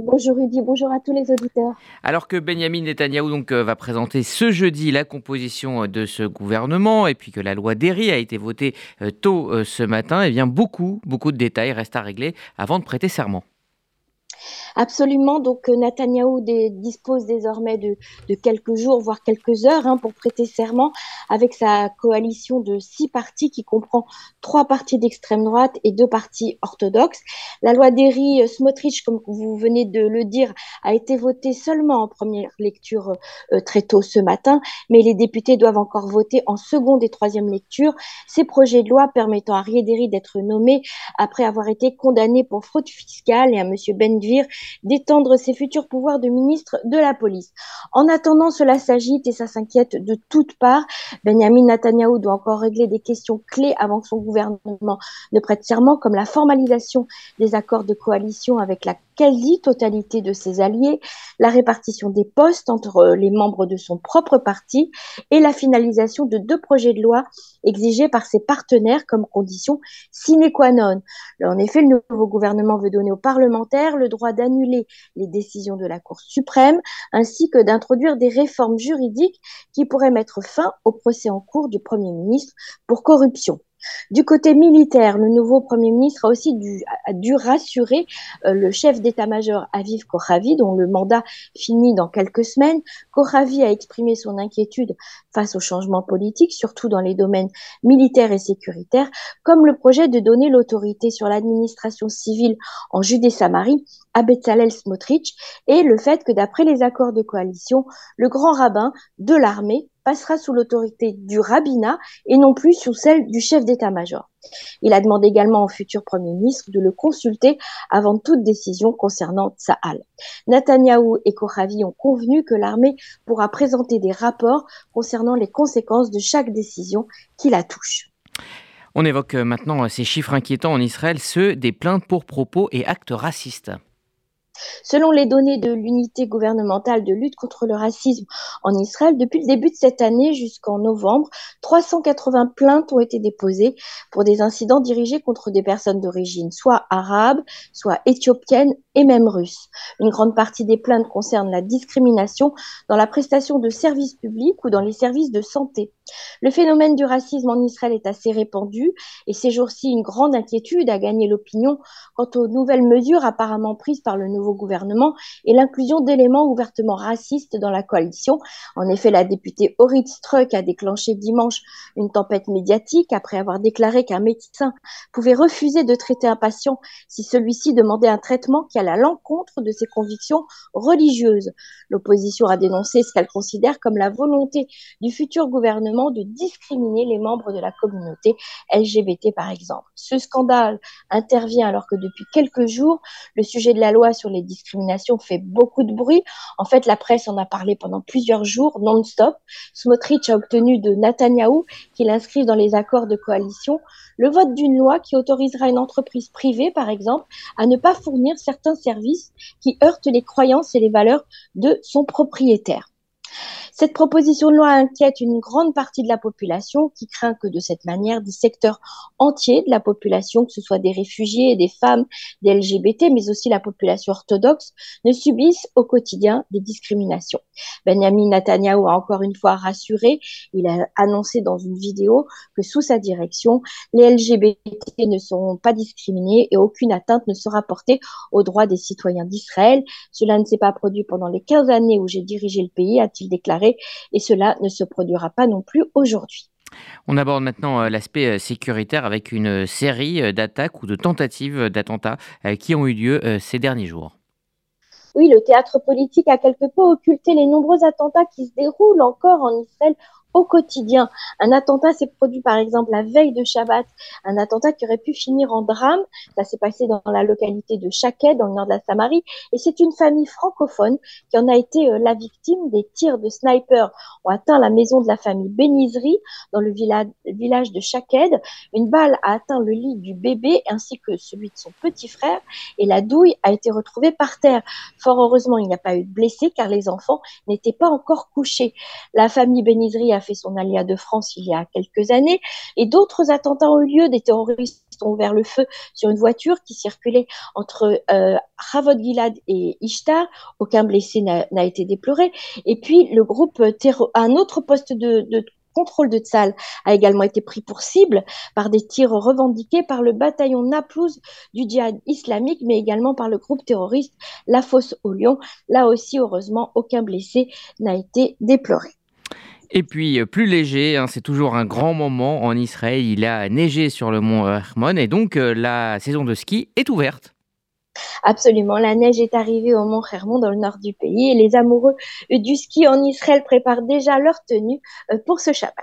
Bonjour Rudy, bonjour à tous les auditeurs. Alors que Benjamin Netanyahou donc, euh, va présenter ce jeudi la composition de ce gouvernement et puis que la loi Derry a été votée euh, tôt euh, ce matin, eh bien beaucoup, beaucoup de détails restent à régler avant de prêter serment. Absolument. Donc, euh, Netanyahou dispose désormais de, quelques jours, voire quelques heures, hein, pour prêter serment avec sa coalition de six partis qui comprend trois partis d'extrême droite et deux partis orthodoxes. La loi d'Eri euh, Smotrich, comme vous venez de le dire, a été votée seulement en première lecture euh, très tôt ce matin, mais les députés doivent encore voter en seconde et troisième lecture ces projets de loi permettant à Riederi d'être nommé après avoir été condamné pour fraude fiscale et à Monsieur D'étendre ses futurs pouvoirs de ministre de la police. En attendant, cela s'agite et ça s'inquiète de toutes parts. Benjamin Netanyahu doit encore régler des questions clés avant que son gouvernement ne prête serment, comme la formalisation des accords de coalition avec la quasi-totalité de ses alliés, la répartition des postes entre les membres de son propre parti et la finalisation de deux projets de loi exigés par ses partenaires comme condition sine qua non. En effet, le nouveau gouvernement veut donner aux parlementaires le droit d'annuler les décisions de la Cour suprême ainsi que d'introduire des réformes juridiques qui pourraient mettre fin au procès en cours du Premier ministre pour corruption. Du côté militaire, le nouveau Premier ministre a aussi dû, rassurer euh, le chef d'état-major Aviv Kochavi, dont le mandat finit dans quelques semaines. Kochavi a exprimé son inquiétude face au changement politique, surtout dans les domaines militaires et sécuritaires, comme le projet de donner l'autorité sur l'administration civile en Judée-Samarie à Bezalel Smotrich et le fait que d'après les accords de coalition, le grand rabbin de l'armée passera sous l'autorité du rabbinat et non plus sous celle du chef d'état-major. Il a demandé également au futur Premier ministre de le consulter avant toute décision concernant Tsahal. Netanyahou et Kochavi ont convenu que l'armée pourra présenter des rapports concernant les conséquences de chaque décision qui la touche. On évoque maintenant ces chiffres inquiétants en Israël, ceux des plaintes pour propos et actes racistes. Selon les données de l'unité gouvernementale de lutte contre le racisme en Israël, depuis le début de cette année jusqu'en novembre, 380 plaintes ont été déposées pour des incidents dirigés contre des personnes d'origine soit arabe, soit éthiopienne et même russe. Une grande partie des plaintes concernent la discrimination dans la prestation de services publics ou dans les services de santé. Le phénomène du racisme en Israël est assez répandu et ces jours-ci, une grande inquiétude a gagné l'opinion quant aux nouvelles mesures apparemment prises par le nouveau gouvernement et l'inclusion d'éléments ouvertement racistes dans la coalition. En effet, la députée Orit Struck a déclenché dimanche une tempête médiatique après avoir déclaré qu'un médecin pouvait refuser de traiter un patient si celui-ci demandait un traitement qui allait à l'encontre de ses convictions religieuses. L'opposition a dénoncé ce qu'elle considère comme la volonté du futur gouvernement de discriminer les membres de la communauté LGBT, par exemple. Ce scandale intervient alors que depuis quelques jours, le sujet de la loi sur les discriminations fait beaucoup de bruit. En fait, la presse en a parlé pendant plusieurs jours, non-stop. Smotrich a obtenu de Netanyahou qu'il inscrive dans les accords de coalition le vote d'une loi qui autorisera une entreprise privée, par exemple, à ne pas fournir certains services qui heurtent les croyances et les valeurs de son propriétaire. Cette proposition de loi inquiète une grande partie de la population qui craint que de cette manière, des secteurs entiers de la population, que ce soit des réfugiés, des femmes, des LGBT, mais aussi la population orthodoxe, ne subissent au quotidien des discriminations. Benjamin Netanyahu a encore une fois rassuré, il a annoncé dans une vidéo que sous sa direction, les LGBT ne seront pas discriminés et aucune atteinte ne sera portée aux droits des citoyens d'Israël. Cela ne s'est pas produit pendant les 15 années où j'ai dirigé le pays, a-t-il déclaré et cela ne se produira pas non plus aujourd'hui. On aborde maintenant euh, l'aspect euh, sécuritaire avec une série euh, d'attaques ou de tentatives d'attentats qui ont eu lieu ces derniers jours. Oui, le théâtre politique a quelque peu occulté les nombreux attentats qui se déroulent encore en Israël au quotidien. Un attentat s'est produit par exemple la veille de Shabbat, un attentat qui aurait pu finir en drame. Ça s'est passé dans la localité de Chaked, dans le nord de la Samarie, et c'est une famille francophone qui en a été euh, la victime. Des tirs de snipers ont atteint la maison de la famille Benizri dans le village de Chaked. Une balle a atteint le lit du bébé ainsi que celui de son petit frère, et la douille a été retrouvée par terre. Fort heureusement, il n'y a pas eu de blessés car les enfants n'étaient pas encore couchés. La famille Benizri a a fait son alia de France il y a quelques années. Et d'autres attentats ont eu lieu. Des terroristes ont ouvert le feu sur une voiture qui circulait entre euh, Gilad et Ishtar. Aucun blessé n'a été déploré. Et puis, le groupe un autre poste de, de contrôle de Tzal a également été pris pour cible par des tirs revendiqués par le bataillon Naplouse du djihad islamique, mais également par le groupe terroriste La Fosse au Lion. Là aussi, heureusement, aucun blessé n'a été déploré. Et puis euh, plus léger, hein, c'est toujours un grand moment en Israël. Il a neigé sur le mont Hermon et donc euh, la saison de ski est ouverte. Absolument, la neige est arrivée au mont Hermon dans le nord du pays et les amoureux du ski en Israël préparent déjà leur tenue euh, pour ce Shabbat.